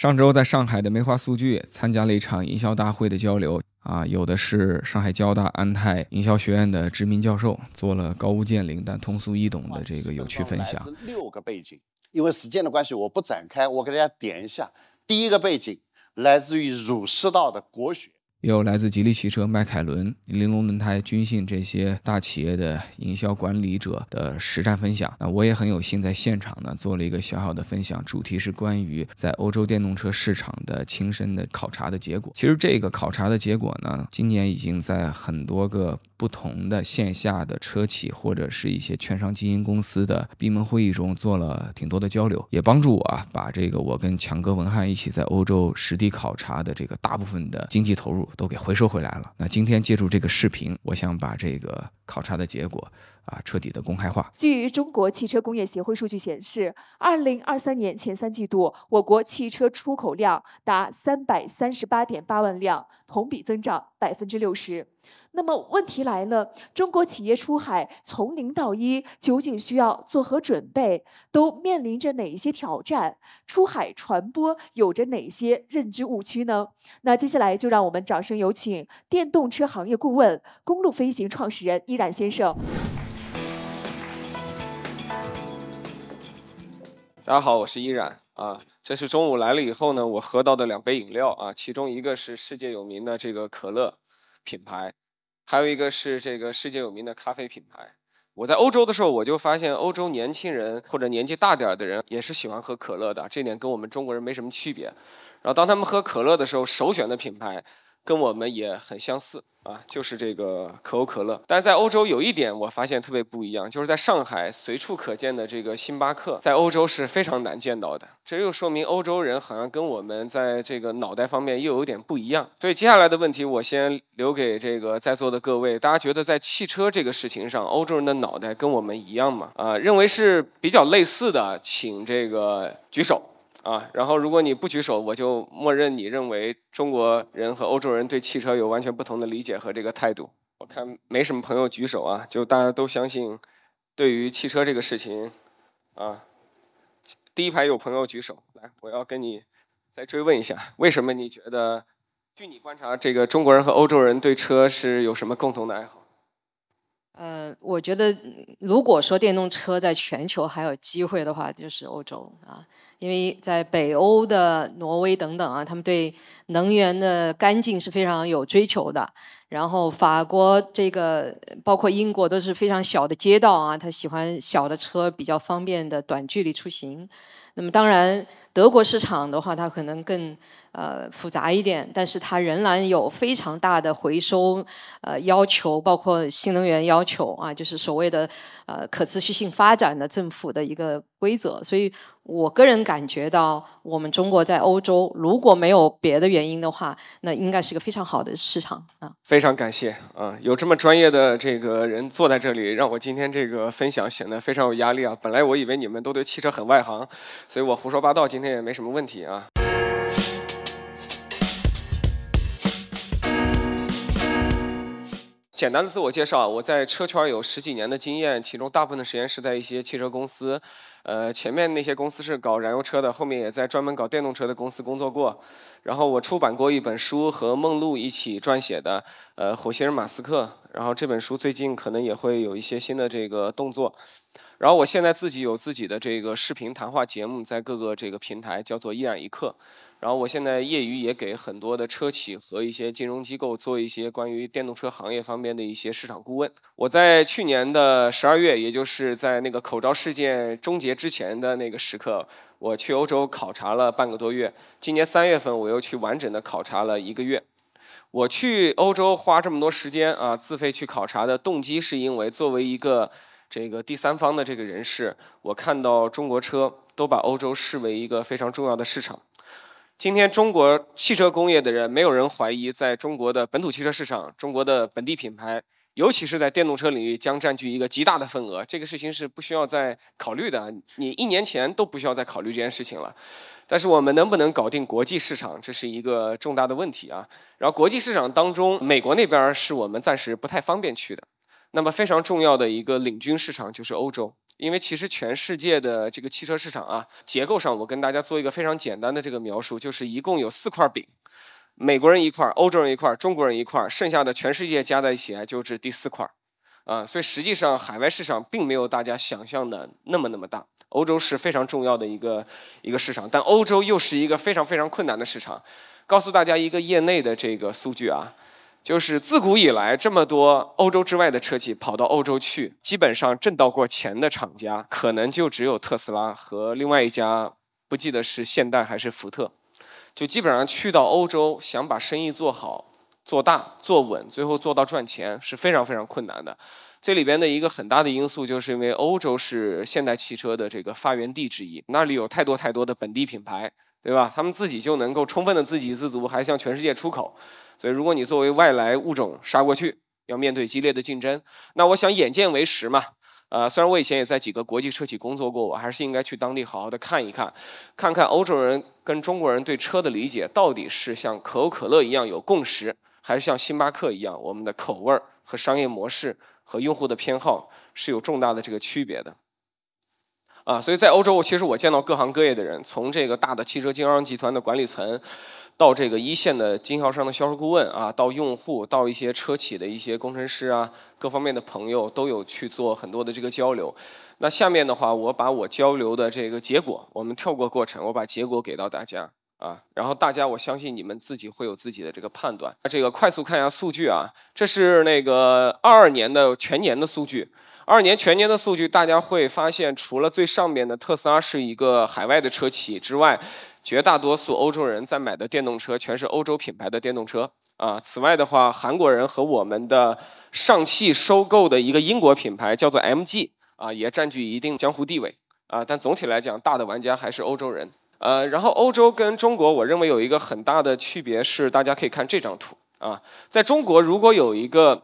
上周在上海的梅花数据参加了一场营销大会的交流啊，有的是上海交大安泰营销学院的知名教授，做了高屋建瓴但通俗易懂的这个有趣分享。六个背景，因为时间的关系，我不展开，我给大家点一下。第一个背景来自于儒释道的国学。有来自吉利汽车、迈凯伦、玲珑轮胎、君信这些大企业的营销管理者的实战分享。那我也很有幸在现场呢做了一个小小的分享，主题是关于在欧洲电动车市场的亲身的考察的结果。其实这个考察的结果呢，今年已经在很多个不同的线下的车企或者是一些券商基金公司的闭门会议中做了挺多的交流，也帮助我啊把这个我跟强哥文翰一起在欧洲实地考察的这个大部分的经济投入。都给回收回来了。那今天借助这个视频，我想把这个考察的结果啊彻底的公开化。据中国汽车工业协会数据显示，二零二三年前三季度，我国汽车出口量达三百三十八点八万辆，同比增长百分之六十。那么问题来了，中国企业出海从零到一究竟需要做何准备？都面临着哪一些挑战？出海传播有着哪些认知误区呢？那接下来就让我们掌声有请电动车行业顾问、公路飞行创始人依然先生。大家好，我是依然啊。这是中午来了以后呢，我喝到的两杯饮料啊，其中一个是世界有名的这个可乐品牌。还有一个是这个世界有名的咖啡品牌。我在欧洲的时候，我就发现欧洲年轻人或者年纪大点儿的人也是喜欢喝可乐的，这点跟我们中国人没什么区别。然后当他们喝可乐的时候，首选的品牌。跟我们也很相似啊，就是这个可口可乐。但是在欧洲有一点我发现特别不一样，就是在上海随处可见的这个星巴克，在欧洲是非常难见到的。这又说明欧洲人好像跟我们在这个脑袋方面又有点不一样。所以接下来的问题我先留给这个在座的各位，大家觉得在汽车这个事情上，欧洲人的脑袋跟我们一样吗？啊，认为是比较类似的，请这个举手。啊，然后如果你不举手，我就默认你认为中国人和欧洲人对汽车有完全不同的理解和这个态度。我看没什么朋友举手啊，就大家都相信，对于汽车这个事情，啊，第一排有朋友举手，来，我要跟你再追问一下，为什么你觉得，据你观察，这个中国人和欧洲人对车是有什么共同的爱好？呃，我觉得如果说电动车在全球还有机会的话，就是欧洲啊，因为在北欧的挪威等等啊，他们对能源的干净是非常有追求的。然后法国这个包括英国都是非常小的街道啊，他喜欢小的车，比较方便的短距离出行。那么当然，德国市场的话，它可能更。呃，复杂一点，但是它仍然有非常大的回收呃要求，包括新能源要求啊，就是所谓的呃可持续性发展的政府的一个规则。所以我个人感觉到，我们中国在欧洲如果没有别的原因的话，那应该是个非常好的市场啊。非常感谢啊，有这么专业的这个人坐在这里，让我今天这个分享显得非常有压力啊。本来我以为你们都对汽车很外行，所以我胡说八道今天也没什么问题啊。简单的自我介绍，我在车圈有十几年的经验，其中大部分的时间是在一些汽车公司，呃，前面那些公司是搞燃油车的，后面也在专门搞电动车的公司工作过。然后我出版过一本书，和梦露一起撰写的，呃，火星人马斯克。然后这本书最近可能也会有一些新的这个动作。然后我现在自己有自己的这个视频谈话节目，在各个这个平台叫做依然一刻。然后我现在业余也给很多的车企和一些金融机构做一些关于电动车行业方面的一些市场顾问。我在去年的十二月，也就是在那个口罩事件终结之前的那个时刻，我去欧洲考察了半个多月。今年三月份，我又去完整的考察了一个月。我去欧洲花这么多时间啊，自费去考察的动机，是因为作为一个这个第三方的这个人士，我看到中国车都把欧洲视为一个非常重要的市场。今天中国汽车工业的人，没有人怀疑，在中国的本土汽车市场，中国的本地品牌，尤其是在电动车领域，将占据一个极大的份额。这个事情是不需要再考虑的，你一年前都不需要再考虑这件事情了。但是我们能不能搞定国际市场，这是一个重大的问题啊。然后国际市场当中，美国那边是我们暂时不太方便去的。那么非常重要的一个领军市场就是欧洲。因为其实全世界的这个汽车市场啊，结构上我跟大家做一个非常简单的这个描述，就是一共有四块饼，美国人一块，欧洲人一块，中国人一块，剩下的全世界加在一起，就是第四块。啊，所以实际上海外市场并没有大家想象的那么那么大。欧洲是非常重要的一个一个市场，但欧洲又是一个非常非常困难的市场。告诉大家一个业内的这个数据啊，就是自古以来这么多欧洲之外的车企跑到欧洲去，基本上挣到过钱的厂家，可能就只有特斯拉和另外一家，不记得是现代还是福特，就基本上去到欧洲想把生意做好。做大做稳，最后做到赚钱是非常非常困难的。这里边的一个很大的因素，就是因为欧洲是现代汽车的这个发源地之一，那里有太多太多的本地品牌，对吧？他们自己就能够充分的自给自足，还向全世界出口。所以，如果你作为外来物种杀过去，要面对激烈的竞争，那我想眼见为实嘛。呃，虽然我以前也在几个国际车企工作过，我还是应该去当地好好的看一看，看看欧洲人跟中国人对车的理解到底是像可口可乐一样有共识。还是像星巴克一样，我们的口味儿和商业模式和用户的偏好是有重大的这个区别的，啊，所以在欧洲，其实我见到各行各业的人，从这个大的汽车经销商集团的管理层，到这个一线的经销商的销售顾问啊，到用户，到一些车企的一些工程师啊，各方面的朋友都有去做很多的这个交流。那下面的话，我把我交流的这个结果，我们跳过过程，我把结果给到大家。啊，然后大家，我相信你们自己会有自己的这个判断。这个快速看一下数据啊，这是那个二二年的全年的数据。二年全年的数据，大家会发现，除了最上面的特斯拉是一个海外的车企之外，绝大多数欧洲人在买的电动车全是欧洲品牌的电动车啊。此外的话，韩国人和我们的上汽收购的一个英国品牌叫做 MG 啊，也占据一定江湖地位啊。但总体来讲，大的玩家还是欧洲人。呃，然后欧洲跟中国，我认为有一个很大的区别是，大家可以看这张图啊，在中国如果有一个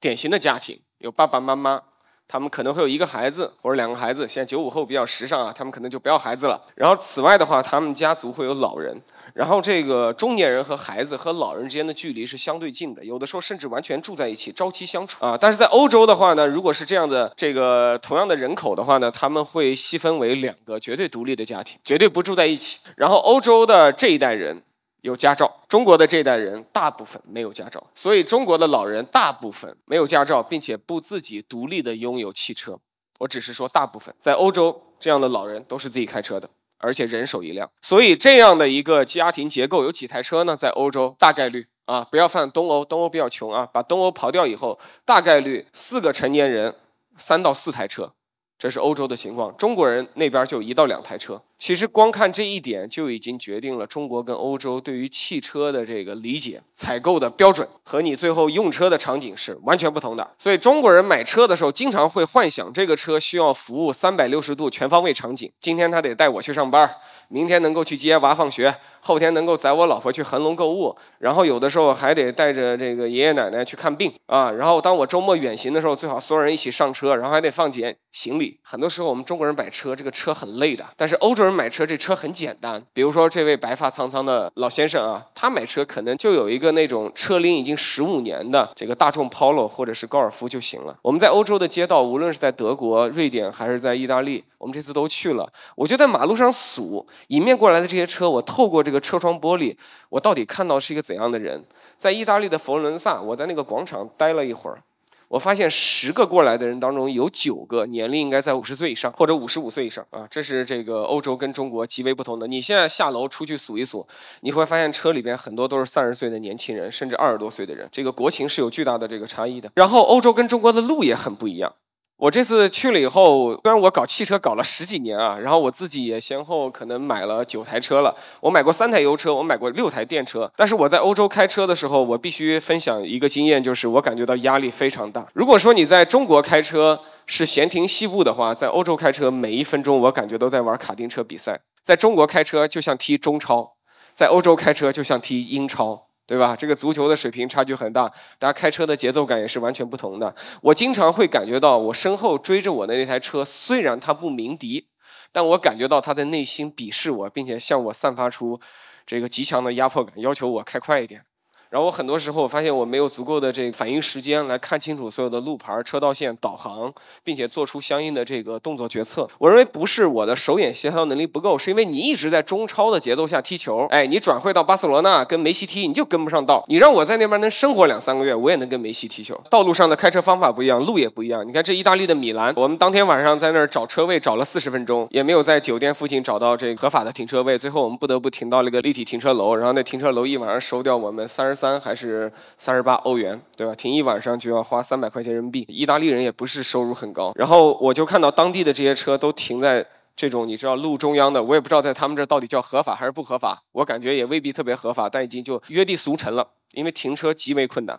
典型的家庭，有爸爸妈妈。他们可能会有一个孩子或者两个孩子，现在九五后比较时尚啊，他们可能就不要孩子了。然后此外的话，他们家族会有老人，然后这个中年人和孩子和老人之间的距离是相对近的，有的时候甚至完全住在一起，朝夕相处啊。但是在欧洲的话呢，如果是这样的这个同样的人口的话呢，他们会细分为两个绝对独立的家庭，绝对不住在一起。然后欧洲的这一代人。有驾照，中国的这代人大部分没有驾照，所以中国的老人大部分没有驾照，并且不自己独立的拥有汽车。我只是说大部分，在欧洲这样的老人都是自己开车的，而且人手一辆。所以这样的一个家庭结构有几台车呢？在欧洲大概率啊，不要犯东欧，东欧比较穷啊，把东欧刨掉以后，大概率四个成年人，三到四台车。这是欧洲的情况，中国人那边就一到两台车。其实光看这一点就已经决定了中国跟欧洲对于汽车的这个理解、采购的标准和你最后用车的场景是完全不同的。所以中国人买车的时候，经常会幻想这个车需要服务三百六十度全方位场景。今天他得带我去上班，明天能够去接娃放学，后天能够载我老婆去恒隆购物，然后有的时候还得带着这个爷爷奶奶去看病啊。然后当我周末远行的时候，最好所有人一起上车，然后还得放检行李。很多时候我们中国人买车，这个车很累的，但是欧洲人。买车这车很简单，比如说这位白发苍苍的老先生啊，他买车可能就有一个那种车龄已经十五年的这个大众 Polo 或者是高尔夫就行了。我们在欧洲的街道，无论是在德国、瑞典还是在意大利，我们这次都去了。我就在马路上数迎面过来的这些车，我透过这个车窗玻璃，我到底看到是一个怎样的人？在意大利的佛罗伦萨，我在那个广场待了一会儿。我发现十个过来的人当中，有九个年龄应该在五十岁以上或者五十五岁以上啊，这是这个欧洲跟中国极为不同的。你现在下楼出去数一数，你会发现车里边很多都是三十岁的年轻人，甚至二十多岁的人，这个国情是有巨大的这个差异的。然后欧洲跟中国的路也很不一样。我这次去了以后，虽然我搞汽车搞了十几年啊，然后我自己也先后可能买了九台车了。我买过三台油车，我买过六台电车。但是我在欧洲开车的时候，我必须分享一个经验，就是我感觉到压力非常大。如果说你在中国开车是闲庭信步的话，在欧洲开车每一分钟我感觉都在玩卡丁车比赛。在中国开车就像踢中超，在欧洲开车就像踢英超。对吧？这个足球的水平差距很大，大家开车的节奏感也是完全不同的。我经常会感觉到，我身后追着我的那台车，虽然它不鸣笛，但我感觉到它的内心鄙视我，并且向我散发出这个极强的压迫感，要求我开快一点。然后我很多时候我发现我没有足够的这个反应时间来看清楚所有的路牌、车道线、导航，并且做出相应的这个动作决策。我认为不是我的手眼协调能力不够，是因为你一直在中超的节奏下踢球。哎，你转会到巴塞罗那跟梅西踢，你就跟不上道。你让我在那边能生活两三个月，我也能跟梅西踢球。道路上的开车方法不一样，路也不一样。你看这意大利的米兰，我们当天晚上在那儿找车位找了四十分钟，也没有在酒店附近找到这个合法的停车位。最后我们不得不停到了个立体停车楼，然后那停车楼一晚上收掉我们三十三三还是三十八欧元，对吧？停一晚上就要花三百块钱人民币。意大利人也不是收入很高。然后我就看到当地的这些车都停在。这种你知道路中央的，我也不知道在他们这到底叫合法还是不合法，我感觉也未必特别合法，但已经就约定俗成了，因为停车极为困难。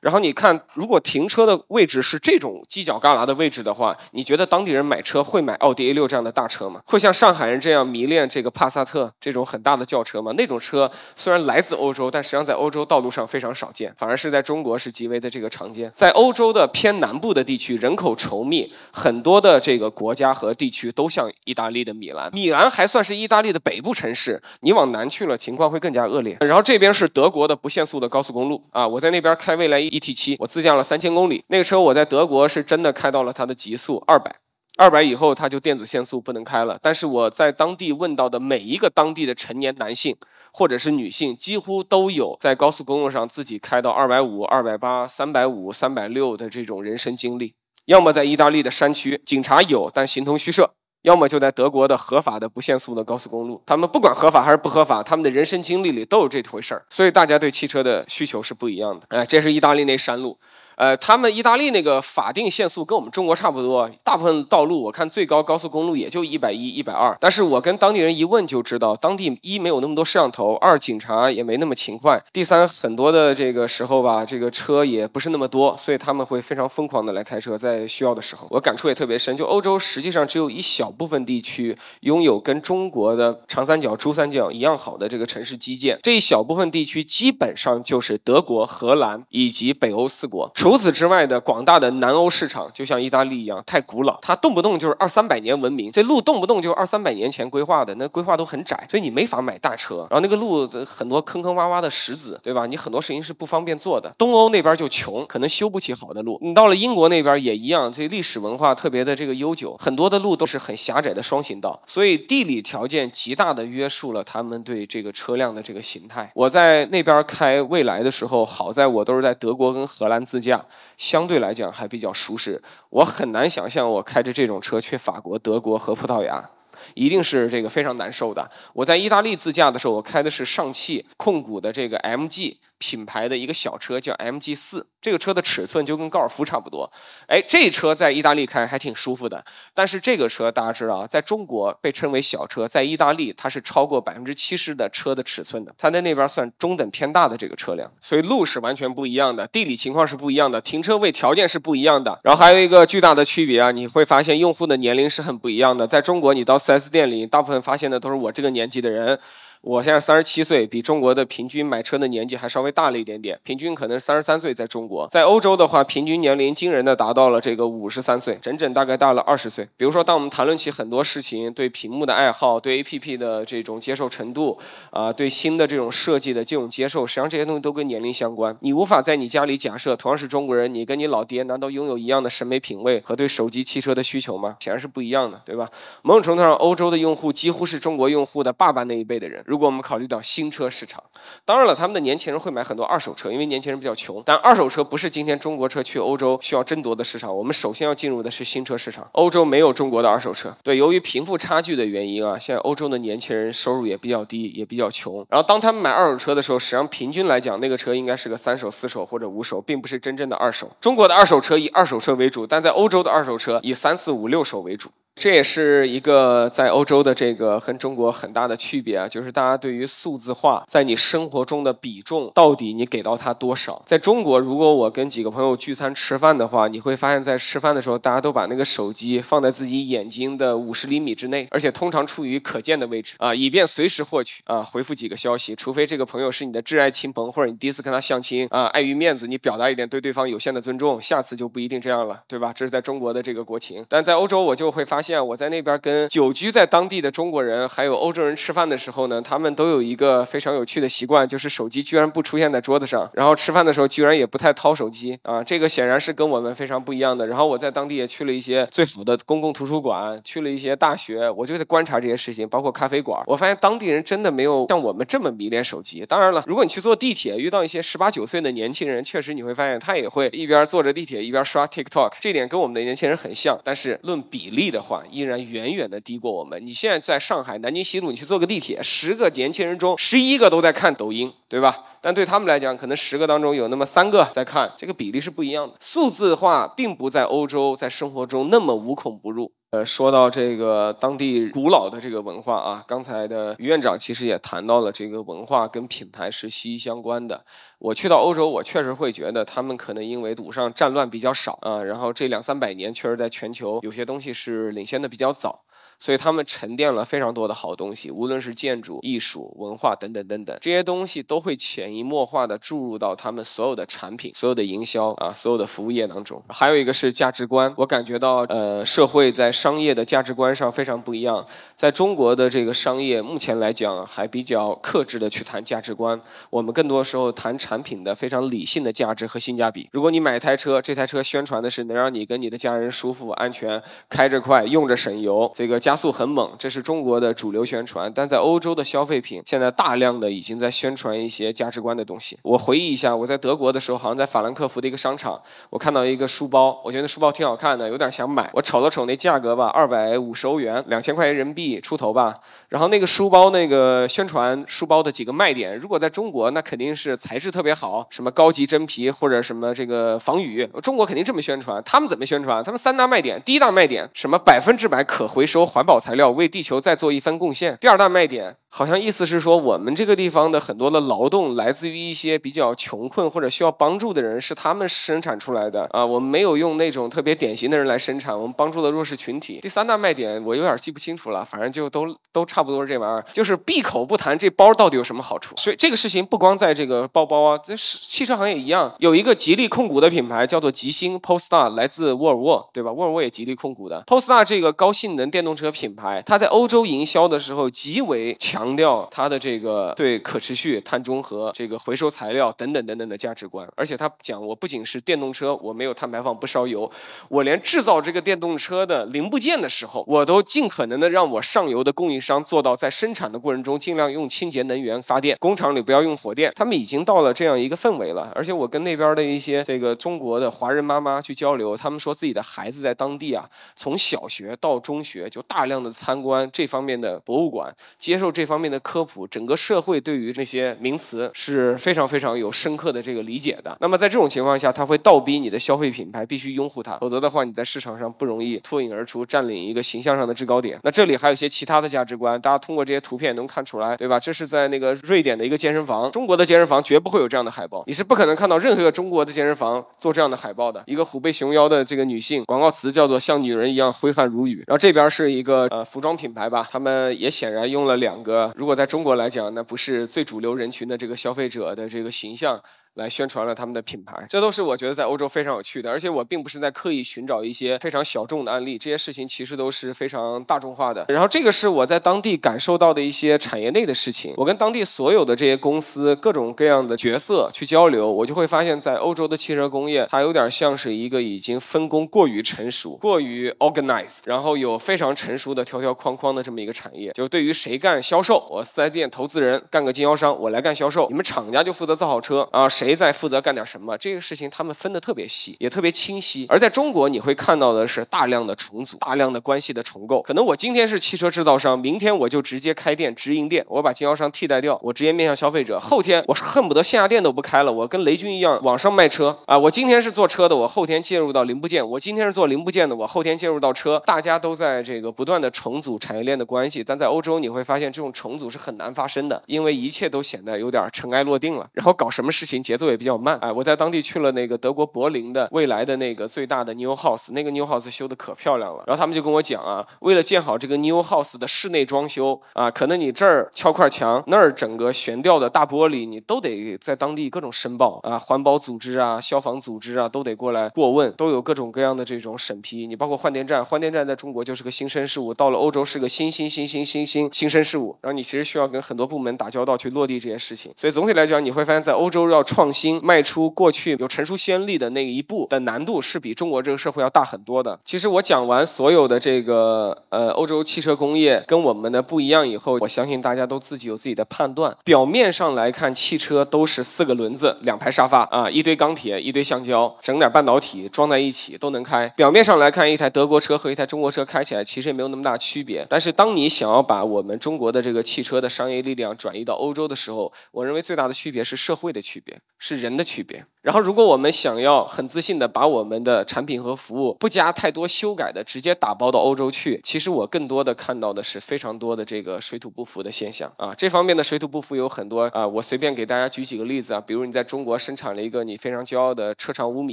然后你看，如果停车的位置是这种犄角旮旯的位置的话，你觉得当地人买车会买奥迪 A 六这样的大车吗？会像上海人这样迷恋这个帕萨特这种很大的轿车吗？那种车虽然来自欧洲，但实际上在欧洲道路上非常少见，反而是在中国是极为的这个常见。在欧洲的偏南部的地区，人口稠密，很多的这个国家和地区都像意大利的米兰。米兰还算是意大利的北部城市，你往南去了，情况会更加恶劣。然后这边是德国的不限速的高速公路啊，我在那边开来 E T 七，我自驾了三千公里。那个车我在德国是真的开到了它的极速二百，二百以后它就电子限速不能开了。但是我在当地问到的每一个当地的成年男性或者是女性，几乎都有在高速公路上自己开到二百五、二百八、三百五、三百六的这种人生经历。要么在意大利的山区，警察有，但形同虚设。要么就在德国的合法的不限速的高速公路，他们不管合法还是不合法，他们的人生经历里都有这回事儿，所以大家对汽车的需求是不一样的。哎，这是意大利那山路。呃，他们意大利那个法定限速跟我们中国差不多，大部分道路我看最高高速公路也就一百一、一百二。但是我跟当地人一问就知道，当地一没有那么多摄像头，二警察也没那么勤快，第三很多的这个时候吧，这个车也不是那么多，所以他们会非常疯狂的来开车，在需要的时候。我感触也特别深，就欧洲实际上只有一小部分地区拥有跟中国的长三角、珠三角一样好的这个城市基建，这一小部分地区基本上就是德国、荷兰以及北欧四国。除此之外的广大的南欧市场，就像意大利一样，太古老，它动不动就是二三百年文明，这路动不动就二三百年前规划的，那规划都很窄，所以你没法买大车。然后那个路很多坑坑洼洼的石子，对吧？你很多事情是不方便做的。东欧那边就穷，可能修不起好的路。你到了英国那边也一样，这历史文化特别的这个悠久，很多的路都是很狭窄的双行道，所以地理条件极大的约束了他们对这个车辆的这个形态。我在那边开未来的时候，好在我都是在德国跟荷兰自驾。相对来讲还比较舒适，我很难想象我开着这种车去法国、德国和葡萄牙，一定是这个非常难受的。我在意大利自驾的时候，我开的是上汽控股的这个 MG。品牌的一个小车叫 MG 四，这个车的尺寸就跟高尔夫差不多。哎，这车在意大利开还挺舒服的。但是这个车大家知道，在中国被称为小车，在意大利它是超过百分之七十的车的尺寸的，它在那边算中等偏大的这个车辆。所以路是完全不一样的，地理情况是不一样的，停车位条件是不一样的。然后还有一个巨大的区别啊，你会发现用户的年龄是很不一样的。在中国，你到 4S 店里，大部分发现的都是我这个年纪的人。我现在三十七岁，比中国的平均买车的年纪还稍微大了一点点，平均可能三十三岁。在中国，在欧洲的话，平均年龄惊人的达到了这个五十三岁，整整大概大了二十岁。比如说，当我们谈论起很多事情，对屏幕的爱好，对 APP 的这种接受程度，啊，对新的这种设计的这种接受，实际上这些东西都跟年龄相关。你无法在你家里假设，同样是中国人，你跟你老爹难道拥有一样的审美品味和对手机、汽车的需求吗？显然是不一样的，对吧？某种程度上，欧洲的用户几乎是中国用户的爸爸那一辈的人。如果我们考虑到新车市场，当然了，他们的年轻人会买很多二手车，因为年轻人比较穷。但二手车不是今天中国车去欧洲需要争夺的市场，我们首先要进入的是新车市场。欧洲没有中国的二手车，对，由于贫富差距的原因啊，现在欧洲的年轻人收入也比较低，也比较穷。然后当他们买二手车的时候，实际上平均来讲，那个车应该是个三手、四手或者五手，并不是真正的二手。中国的二手车以二手车为主，但在欧洲的二手车以三四五六手为主。这也是一个在欧洲的这个和中国很大的区别啊，就是大家对于数字化在你生活中的比重到底你给到他多少？在中国，如果我跟几个朋友聚餐吃饭的话，你会发现在吃饭的时候，大家都把那个手机放在自己眼睛的五十厘米之内，而且通常处于可见的位置啊，以便随时获取啊回复几个消息。除非这个朋友是你的挚爱亲朋，或者你第一次跟他相亲啊，碍于面子，你表达一点对对方有限的尊重，下次就不一定这样了，对吧？这是在中国的这个国情，但在欧洲我就会发。现，我在那边跟久居在当地的中国人还有欧洲人吃饭的时候呢，他们都有一个非常有趣的习惯，就是手机居然不出现在桌子上，然后吃饭的时候居然也不太掏手机啊，这个显然是跟我们非常不一样的。然后我在当地也去了一些最好的公共图书馆，去了一些大学，我就在观察这些事情，包括咖啡馆，我发现当地人真的没有像我们这么迷恋手机。当然了，如果你去坐地铁遇到一些十八九岁的年轻人，确实你会发现他也会一边坐着地铁一边刷 TikTok，这点跟我们的年轻人很像。但是论比例的话，依然远远的低过我们。你现在在上海南京西路，你去坐个地铁，十个年轻人中十一个都在看看抖音，对吧？但对他们来讲，可能十个当中有那么三个在看，这个比例是不一样的。数字化并不在欧洲在生活中那么无孔不入。呃，说到这个当地古老的这个文化啊，刚才的于院长其实也谈到了这个文化跟品牌是息息相关的。我去到欧洲，我确实会觉得他们可能因为赌上战乱比较少啊，然后这两三百年确实在全球有些东西是领先的比较早。所以他们沉淀了非常多的好东西，无论是建筑、艺术、文化等等等等，这些东西都会潜移默化的注入到他们所有的产品、所有的营销啊、所有的服务业当中。还有一个是价值观，我感觉到呃，社会在商业的价值观上非常不一样。在中国的这个商业目前来讲还比较克制的去谈价值观，我们更多时候谈产品的非常理性的价值和性价比。如果你买一台车，这台车宣传的是能让你跟你的家人舒服、安全、开着快、用着省油，这个。加速很猛，这是中国的主流宣传。但在欧洲的消费品，现在大量的已经在宣传一些价值观的东西。我回忆一下，我在德国的时候，好像在法兰克福的一个商场，我看到一个书包，我觉得书包挺好看的，有点想买。我瞅了瞅那价格吧，二百五十欧元，两千块钱人民币出头吧。然后那个书包那个宣传书包的几个卖点，如果在中国，那肯定是材质特别好，什么高级真皮或者什么这个防雨。中国肯定这么宣传，他们怎么宣传？他们三大卖点，第一大卖点什么百分之百可回收。环环保材料为地球再做一番贡献。第二大卖点。好像意思是说，我们这个地方的很多的劳动来自于一些比较穷困或者需要帮助的人，是他们生产出来的啊。我们没有用那种特别典型的人来生产，我们帮助了弱势群体。第三大卖点我有点记不清楚了，反正就都都差不多是这玩意儿，就是闭口不谈这包到底有什么好处。所以这个事情不光在这个包包啊，这是汽车行业一样，有一个吉利控股的品牌叫做吉星 Polestar，来自沃尔沃，对吧？沃尔沃也吉利控股的 Polestar 这个高性能电动车品牌，它在欧洲营销的时候极为强。强调它的这个对可持续、碳中和、这个回收材料等等等等的价值观，而且他讲，我不仅是电动车，我没有碳排放，不烧油，我连制造这个电动车的零部件的时候，我都尽可能的让我上游的供应商做到在生产的过程中尽量用清洁能源发电，工厂里不要用火电。他们已经到了这样一个氛围了，而且我跟那边的一些这个中国的华人妈妈去交流，他们说自己的孩子在当地啊，从小学到中学就大量的参观这方面的博物馆，接受这。方面的科普，整个社会对于那些名词是非常非常有深刻的这个理解的。那么在这种情况下，他会倒逼你的消费品牌必须拥护它，否则的话，你在市场上不容易脱颖而出，占领一个形象上的制高点。那这里还有一些其他的价值观，大家通过这些图片能看出来，对吧？这是在那个瑞典的一个健身房，中国的健身房绝不会有这样的海报，你是不可能看到任何一个中国的健身房做这样的海报的。一个虎背熊腰的这个女性，广告词叫做像女人一样挥汗如雨。然后这边是一个呃服装品牌吧，他们也显然用了两个。如果在中国来讲，那不是最主流人群的这个消费者的这个形象。来宣传了他们的品牌，这都是我觉得在欧洲非常有趣的。而且我并不是在刻意寻找一些非常小众的案例，这些事情其实都是非常大众化的。然后这个是我在当地感受到的一些产业内的事情。我跟当地所有的这些公司各种各样的角色去交流，我就会发现，在欧洲的汽车工业，它有点像是一个已经分工过于成熟、过于 organized，然后有非常成熟的条条框框的这么一个产业。就对于谁干销售，我四 S 店投资人干个经销商，我来干销售，你们厂家就负责造好车啊，谁？谁在负责干点什么？这个事情他们分得特别细，也特别清晰。而在中国，你会看到的是大量的重组，大量的关系的重构。可能我今天是汽车制造商，明天我就直接开店直营店，我把经销商替代掉，我直接面向消费者。后天我是恨不得线下店都不开了，我跟雷军一样网上卖车啊！我今天是做车的，我后天介入到零部件；我今天是做零部件的，我后天介入到车。大家都在这个不断的重组产业链的关系，但在欧洲你会发现这种重组是很难发生的，因为一切都显得有点尘埃落定了。然后搞什么事情？节奏也比较慢。哎，我在当地去了那个德国柏林的未来的那个最大的 New House，那个 New House 修的可漂亮了。然后他们就跟我讲啊，为了建好这个 New House 的室内装修啊，可能你这儿敲块墙，那儿整个悬吊的大玻璃，你都得在当地各种申报啊，环保组织啊、消防组织啊都得过来过问，都有各种各样的这种审批。你包括换电站，换电站在中国就是个新生事物，到了欧洲是个新新新新新新新生事物。然后你其实需要跟很多部门打交道去落地这些事情。所以总体来讲，你会发现在欧洲要创新、迈出过去有成熟先例的那一步的难度是比中国这个社会要大很多的。其实我讲完所有的这个呃欧洲汽车工业跟我们的不一样以后，我相信大家都自己有自己的判断。表面上来看，汽车都是四个轮子、两排沙发啊，一堆钢铁、一堆橡胶，整点半导体装在一起都能开。表面上来看，一台德国车和一台中国车开起来其实也没有那么大区别。但是当你想要把我们中国的这个汽车的商业力量转移到欧洲的时候，我认为最大的区别是社会的区别，是人的区别。然后，如果我们想要很自信的把我们的产品和服务不加太多修改的直接打包到欧洲去，其实我更多的看到的是非常多的这个水土不服的现象啊。这方面的水土不服有很多啊，我随便给大家举几个例子啊，比如你在中国生产了一个你非常骄傲的车长五米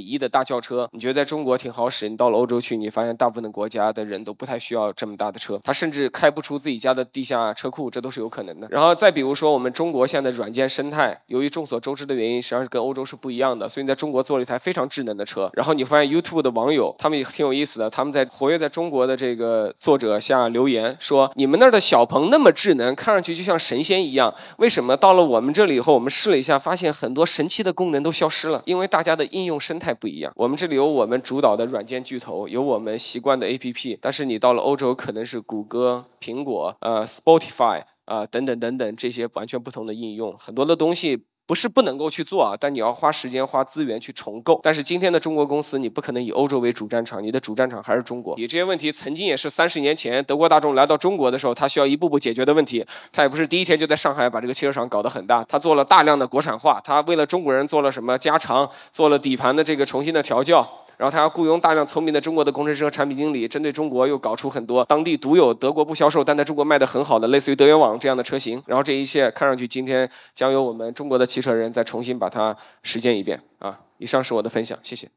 一的大轿车，你觉得在中国挺好使，你到了欧洲去，你发现大部分的国家的人都不太需要这么大的车，他甚至开不出自己家的地下车库，这都是有可能的。然后再比如说我们中国现在软件生态，由于众所周知的原因，实际上是跟欧洲是不一样的，所以你在中国做了一台非常智能的车。然后你发现 YouTube 的网友他们也挺有意思的，他们在活跃在中国的这个作者下留言说：“你们那儿的小鹏那么智能，看上去就像神仙一样，为什么到了我们这里以后，我们试了一下，发现很多神奇的功能都消失了？因为大家的应用生态不一样。我们这里有我们主导的软件巨头，有我们习惯的 APP，但是你到了欧洲，可能是谷歌、苹果、呃 Spotify 啊、等等等等这些完全不同的应用，很多的东西。”不是不能够去做啊，但你要花时间、花资源去重构。但是今天的中国公司，你不可能以欧洲为主战场，你的主战场还是中国。你这些问题曾经也是三十年前德国大众来到中国的时候，他需要一步步解决的问题。他也不是第一天就在上海把这个汽车厂搞得很大，他做了大量的国产化，他为了中国人做了什么加长，做了底盘的这个重新的调教。然后他要雇佣大量聪明的中国的工程师和产品经理，针对中国又搞出很多当地独有、德国不销售但在中国卖的很好的，类似于德源网这样的车型。然后这一切看上去今天将由我们中国的汽车人再重新把它实践一遍啊！以上是我的分享，谢谢。